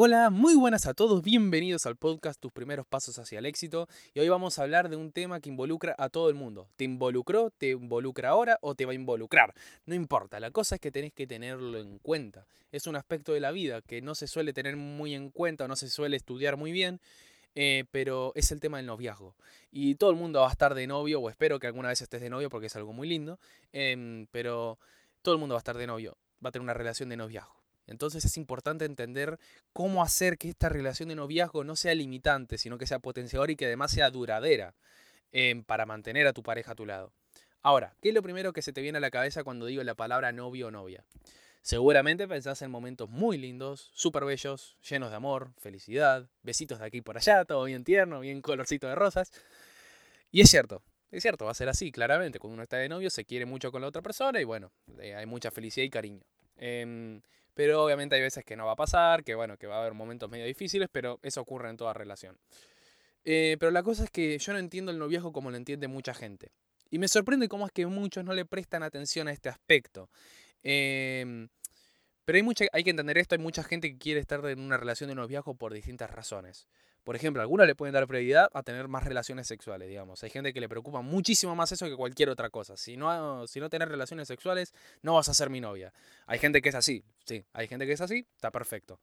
Hola, muy buenas a todos, bienvenidos al podcast Tus primeros pasos hacia el éxito y hoy vamos a hablar de un tema que involucra a todo el mundo. ¿Te involucró, te involucra ahora o te va a involucrar? No importa, la cosa es que tenés que tenerlo en cuenta. Es un aspecto de la vida que no se suele tener muy en cuenta o no se suele estudiar muy bien, eh, pero es el tema del noviazgo. Y todo el mundo va a estar de novio, o espero que alguna vez estés de novio porque es algo muy lindo, em, pero todo el mundo va a estar de novio, va a tener una relación de noviazgo. Entonces es importante entender cómo hacer que esta relación de noviazgo no sea limitante, sino que sea potenciadora y que además sea duradera em, para mantener a tu pareja a tu lado. Ahora, ¿qué es lo primero que se te viene a la cabeza cuando digo la palabra novio o novia? Seguramente pensás en momentos muy lindos, súper bellos, llenos de amor, felicidad, besitos de aquí por allá, todo bien tierno, bien colorcito de rosas. Y es cierto, es cierto, va a ser así, claramente. Cuando uno está de novio se quiere mucho con la otra persona y bueno, eh, hay mucha felicidad y cariño. Em, pero obviamente hay veces que no va a pasar, que bueno, que va a haber momentos medio difíciles, pero eso ocurre en toda relación. Eh, pero la cosa es que yo no entiendo el noviazgo como lo entiende mucha gente. Y me sorprende cómo es que muchos no le prestan atención a este aspecto. Em, pero hay, mucha, hay que entender esto, hay mucha gente que quiere estar en una relación de noviazgo por distintas razones. Por ejemplo, algunos le pueden dar prioridad a tener más relaciones sexuales, digamos. Hay gente que le preocupa muchísimo más eso que cualquier otra cosa. Si no, si no tener relaciones sexuales, no vas a ser mi novia. Hay gente que es así, sí. Hay gente que es así, está perfecto.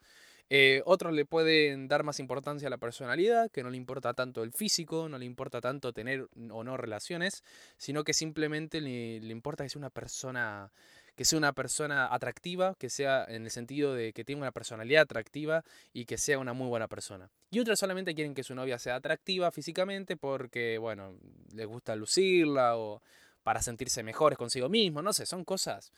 Eh, otros le pueden dar más importancia a la personalidad, que no le importa tanto el físico, no le importa tanto tener o no relaciones, sino que simplemente le, importa que sea una persona que sea una persona atractiva, que sea en el sentido de que tenga una personalidad atractiva y que sea una muy buena persona. Y otras solamente quieren que su novia sea atractiva físicamente porque, bueno, les gusta lucirla o para sentirse mejores consigo mismo, no sé, son cosas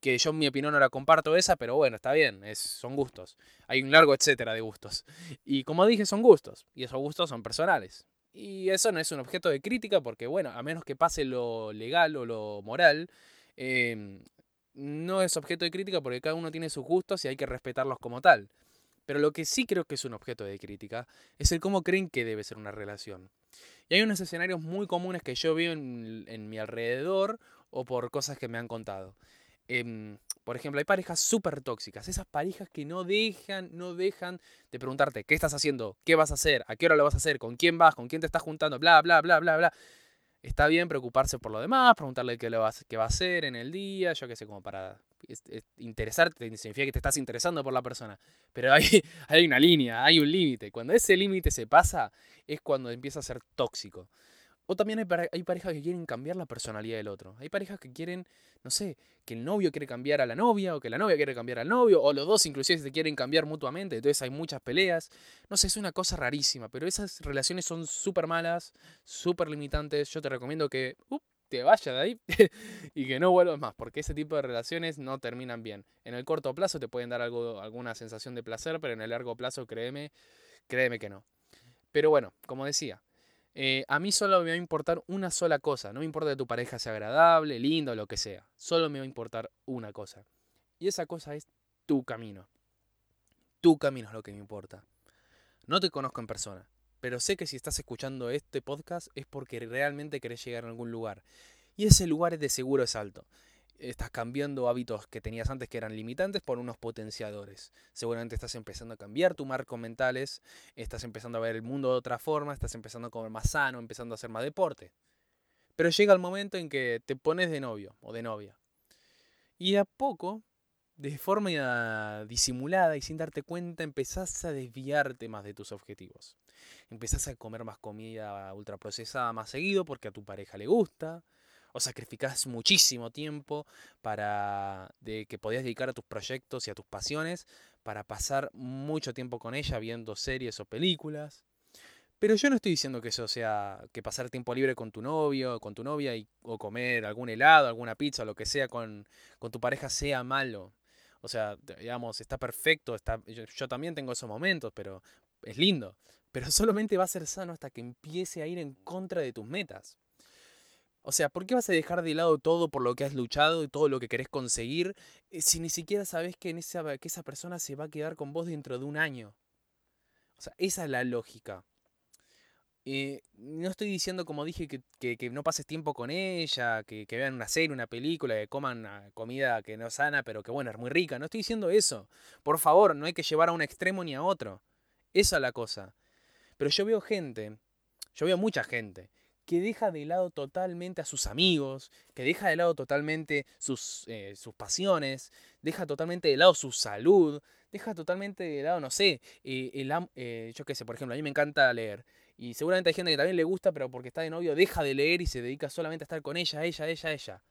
que yo en mi opinión no la comparto esa, pero bueno, está bien, es, son gustos. Hay un largo etcétera de gustos. Y como dije, son gustos, y esos gustos son personales. Y eso no es un objeto de crítica porque, bueno, a menos que pase lo legal o lo moral, eh, no es objeto de crítica porque cada uno tiene sus gustos y hay que respetarlos como tal. Pero lo que sí creo que es un objeto de crítica es el cómo creen que debe ser una relación. Y hay unos escenarios muy comunes que yo veo en, mi alrededor o por cosas que me han contado. Em, por ejemplo, hay parejas súper tóxicas, esas parejas que no dejan, no dejan de preguntarte qué estás haciendo, qué vas a hacer, a qué hora lo vas a hacer, con quién vas, con quién te estás juntando, bla, bla, bla, bla, bla. Está bien preocuparse por lo demás, preguntarle qué, va, qué a hacer en el día, yo qué sé, como para interesarte, significa que te estás interesando por la persona. Pero hay, hay una línea, hay un límite. Cuando ese límite se pasa, es cuando empieza a ser tóxico. O también hay, parejas que quieren cambiar la personalidad del otro. Hay parejas que quieren, no sé, que el novio quiere cambiar a la novia, o que la novia quiere cambiar al novio, o los dos inclusive se quieren cambiar mutuamente, entonces hay muchas peleas. No sé, es una cosa rarísima, pero esas relaciones son súper malas, súper limitantes. Yo te recomiendo que te vayas de ahí y que no vuelvas más, porque ese tipo de relaciones no terminan bien. En el corto plazo te pueden dar algo, alguna sensación de placer, pero en el largo plazo, créeme, créeme que no. Pero bueno, como decía, eh, a mí solo me va a importar una sola cosa. No me importa que tu pareja sea agradable, linda o lo que sea. Solo me va a importar una cosa. Y esa cosa es tu camino. Tu camino es lo que me importa. No te conozco en persona, pero sé que si estás escuchando este podcast es porque realmente querés llegar a algún lugar. Y ese lugar de seguro es alto estás cambiando hábitos que tenías antes que eran limitantes por unos potenciadores. Seguramente estás empezando a cambiar tus marcos mentales, estás empezando a ver el mundo de otra forma, estás empezando a comer más sano, empezando a hacer más deporte. Pero llega el momento en que te pones de novio o de novia. Y a poco, de forma disimulada y sin darte cuenta, empezás a desviarte más de tus objetivos. Empezás a comer más comida ultraprocesada más seguido porque a tu pareja le gusta o sacrificás muchísimo tiempo para de que podías dedicar a tus proyectos y a tus pasiones para pasar mucho tiempo con ella viendo series o películas. Pero yo no estoy diciendo que eso sea que pasar tiempo libre con tu novio, con tu novia y, o comer algún helado, alguna pizza, o lo que sea con, con tu pareja sea malo. O sea, digamos, está perfecto, está, yo, yo también tengo esos momentos, pero es lindo. Pero solamente va a ser sano hasta que empiece a ir en contra de tus metas. O sea, ¿por qué vas a dejar de lado todo por lo que has luchado y todo lo que querés conseguir eh, si ni siquiera sabes que, en esa, que esa persona se va a quedar con vos dentro de un año? O sea, esa es la lógica. eh, no estoy diciendo, como dije, que, no pases tiempo con ella, que, vean una serie, una película, que coman comida que no sana, pero que bueno, es muy rica. No estoy diciendo eso. Por favor, no hay que llevar a un extremo ni a otro. Esa es la cosa. Pero yo veo gente, yo veo mucha gente, que deja de lado totalmente a sus amigos, que deja de lado totalmente sus, eh, sus pasiones, deja totalmente de lado su salud, deja totalmente de lado, no sé, eh, el, eh, yo qué sé, por ejemplo, a mí me encanta leer. Y seguramente hay gente que también le gusta, pero porque está de novio deja de leer y se dedica solamente a estar con ella, ella, ella, ella.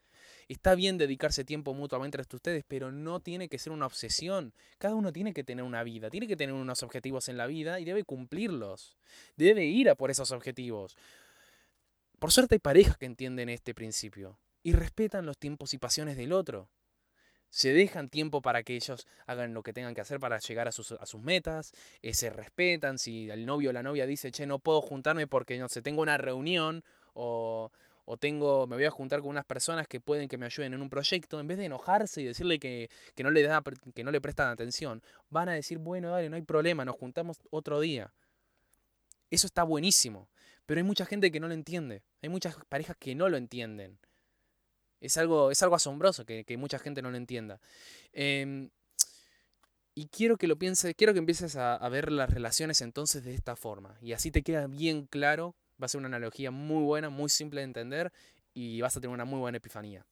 Está bien dedicarse tiempo mutuamente entre ustedes, pero no tiene que ser una obsesión. Cada uno tiene que tener una vida, tiene que tener unos objetivos en la vida y debe cumplirlos. Debe ir a por esos objetivos. Por suerte hay parejas que entienden este principio y respetan los tiempos y pasiones del otro se dejan tiempo para que ellos hagan lo que tengan que hacer para llegar a sus, metas, eh, se respetan, si el novio o la novia dice, che, no puedo juntarme porque, no sé, tengo una reunión o, o tengo, me voy a juntar con unas personas que pueden que me ayuden en un proyecto, en vez de enojarse y decirle que, que no, le da, que no le prestan atención, van a decir, bueno, dale, no hay problema, nos juntamos otro día. Eso está buenísimo, pero hay mucha gente que no lo entiende, hay muchas parejas que no lo entienden. Es algo, es algo asombroso que, mucha gente no lo entienda. Em, y quiero que lo pienses, quiero que empieces a, ver las relaciones entonces de esta forma. Y así te queda bien claro. Va a ser una analogía muy buena, muy simple de entender. Y vas a tener una muy buena epifanía.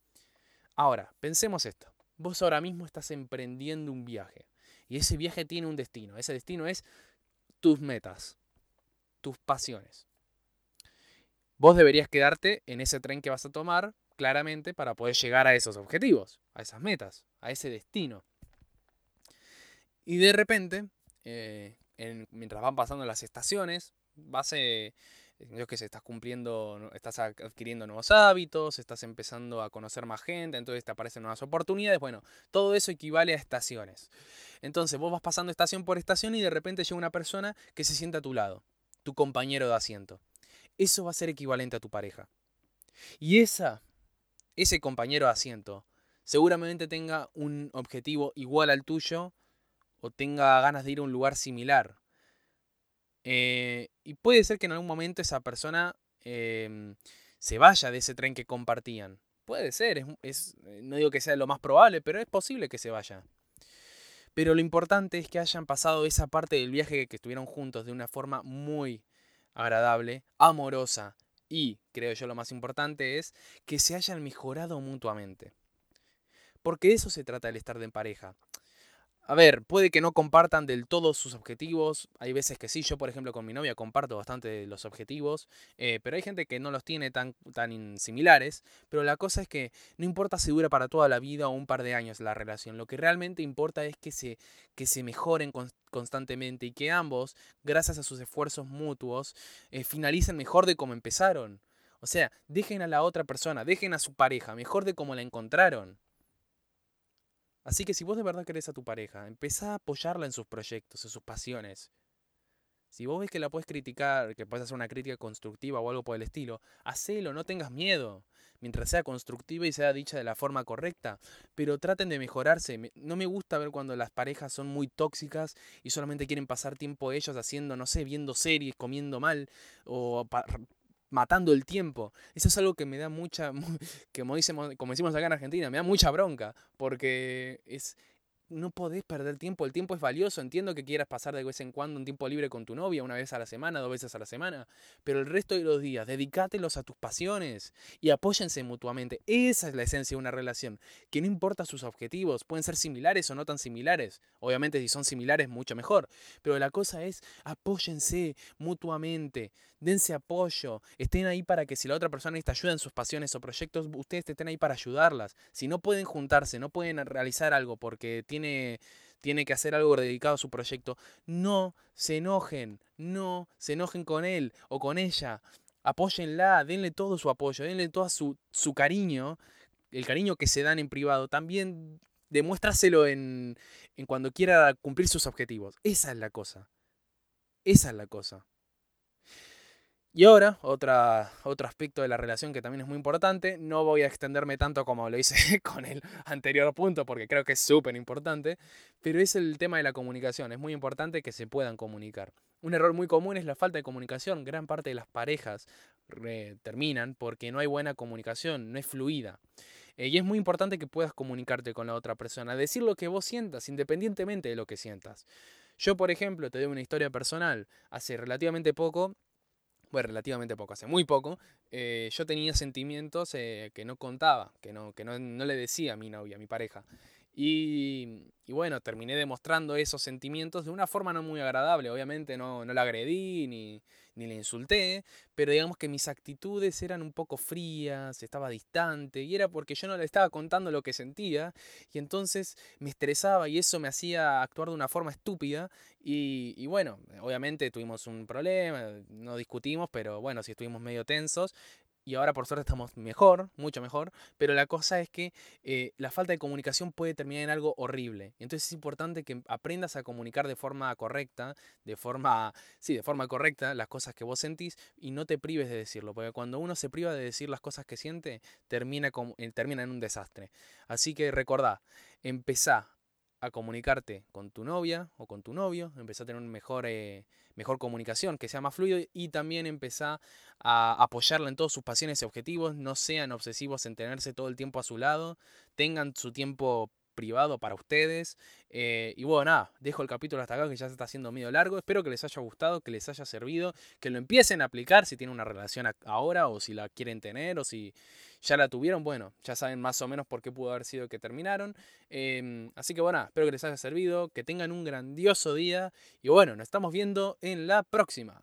Ahora, pensemos esto. Vos ahora mismo estás emprendiendo un viaje. Y ese viaje tiene un destino. Ese destino es tus metas, tus pasiones. Vos deberías quedarte en ese tren que vas a tomar claramente para poder llegar a esos objetivos, a esas metas, a ese destino. Y de repente, eh, mientras van pasando las estaciones, vas, eh, que sé, estás cumpliendo, estás adquiriendo nuevos hábitos, estás empezando a conocer más gente, entonces te aparecen nuevas oportunidades. Bueno, todo eso equivale a estaciones. Entonces vos vas pasando estación por estación y de repente llega una persona que se sienta a tu lado, tu compañero de asiento. Eso va a ser equivalente a tu pareja. Y esa ese compañero de asiento seguramente tenga un objetivo igual al tuyo o tenga ganas de ir a un lugar similar. Eh, y puede ser que en algún momento esa persona em, se vaya de ese tren que compartían. Puede ser, es, eh, no digo que sea lo más probable, pero es posible que se vaya. Pero lo importante es que hayan pasado esa parte del viaje que estuvieron juntos de una forma muy agradable, amorosa, y, creo yo lo más importante, es que se hayan mejorado mutuamente. Porque de eso se trata el estar de pareja. A ver, puede que no compartan del todo sus objetivos. Hay veces que sí, yo por ejemplo con mi novia comparto bastante los objetivos, eh, pero hay gente que no los tiene tan, tan similares. Pero la cosa es que no importa si dura para toda la vida o un par de años la relación, lo que realmente importa es que se, que se mejoren constantemente y que ambos, gracias a sus esfuerzos mutuos, eh, finalicen mejor de como empezaron. O sea, dejen a la otra persona, dejen a su pareja mejor de como la encontraron. Así que si vos de verdad querés a tu pareja, empezá a apoyarla en sus proyectos, en sus pasiones. Si vos ves que la puedes criticar, que puedes hacer una crítica constructiva o algo por el estilo, hacelo, no tengas miedo. Mientras sea constructiva y sea dicha de la forma correcta. Pero traten de mejorarse. No me gusta ver cuando las parejas son muy tóxicas y solamente quieren pasar tiempo ellos haciendo, no sé, viendo series, comiendo mal o matando el tiempo. Eso es algo que me da mucha, como decimos, como decimos acá en Argentina, me da mucha bronca, porque es, no podés perder tiempo, el tiempo es valioso, entiendo que quieras pasar de vez en cuando un tiempo libre con tu novia, una vez a la semana, dos veces a la semana, pero el resto de los días, dedicátelos a tus pasiones y apóyense mutuamente. Esa es la esencia de una relación, que no importa sus objetivos, pueden ser similares o no tan similares, obviamente si son similares mucho mejor, pero la cosa es apóyense mutuamente, dense apoyo, estén ahí para que si la otra persona necesita ayuda en sus pasiones o proyectos, ustedes estén ahí para ayudarlas. Si no pueden juntarse, no pueden realizar algo porque tiene, tiene que hacer algo dedicado a su proyecto, no se enojen, no se enojen con él o con ella. Apóyenla, denle todo su apoyo, denle todo su, su cariño, el cariño que se dan en privado. También demuéstraselo en, en cuando quiera cumplir sus objetivos. Esa es la cosa. Esa es la cosa. Y ahora, otro aspecto de la relación que también es muy importante, no voy a extenderme tanto como lo hice con el anterior punto, porque creo que es súper importante, pero es el tema de la comunicación. Es muy importante que se puedan comunicar. Un error muy común es la falta de comunicación. Gran parte de las parejas terminan porque no hay buena comunicación, no es fluida. Eh, y es muy importante que puedas comunicarte con la otra persona, decir lo que vos sientas, independientemente de lo que sientas. Yo, por ejemplo, te doy una historia personal. Hace relativamente poco, bueno, relativamente poco, hace muy poco, eh, yo tenía sentimientos eh, que no contaba, que, no, que no, no, le decía a mi novia, a mi pareja. Y, bueno, terminé demostrando esos sentimientos de una forma no muy agradable. Obviamente no, no la agredí ni, ni le insulté, pero digamos que mis actitudes eran un poco frías, estaba distante, y era porque yo no le estaba contando lo que sentía, y entonces me estresaba y eso me hacía actuar de una forma estúpida. Y, y bueno, obviamente tuvimos un problema, no discutimos, pero bueno, si estuvimos medio tensos, y ahora por suerte estamos mejor, mucho mejor, pero la cosa es que eh, la falta de comunicación puede terminar en algo horrible. Entonces es importante que aprendas a comunicar de forma correcta, de forma, sí, de forma correcta las cosas que vos sentís y no te prives de decirlo, porque cuando uno se priva de decir las cosas que siente, termina, eh, termina en un desastre. Así que recordá, empezá a comunicarte con tu novia o con tu novio, empezá a tener un mejor... Eh, mejor comunicación, que sea más fluido y también empezar a apoyarla en todos sus pasiones y objetivos, no sean obsesivos en tenerse todo el tiempo a su lado, tengan su tiempo privado para ustedes. Eh, y bueno, nada, dejo el capítulo hasta acá que ya se está haciendo medio largo. Espero que les haya gustado, que les haya servido, que lo empiecen a aplicar si tienen una relación ahora o si la quieren tener o si ya la tuvieron. Bueno, ya saben más o menos por qué pudo haber sido que terminaron. Em, así que bueno, espero que les haya servido, que tengan un grandioso día y bueno, nos estamos viendo en la próxima.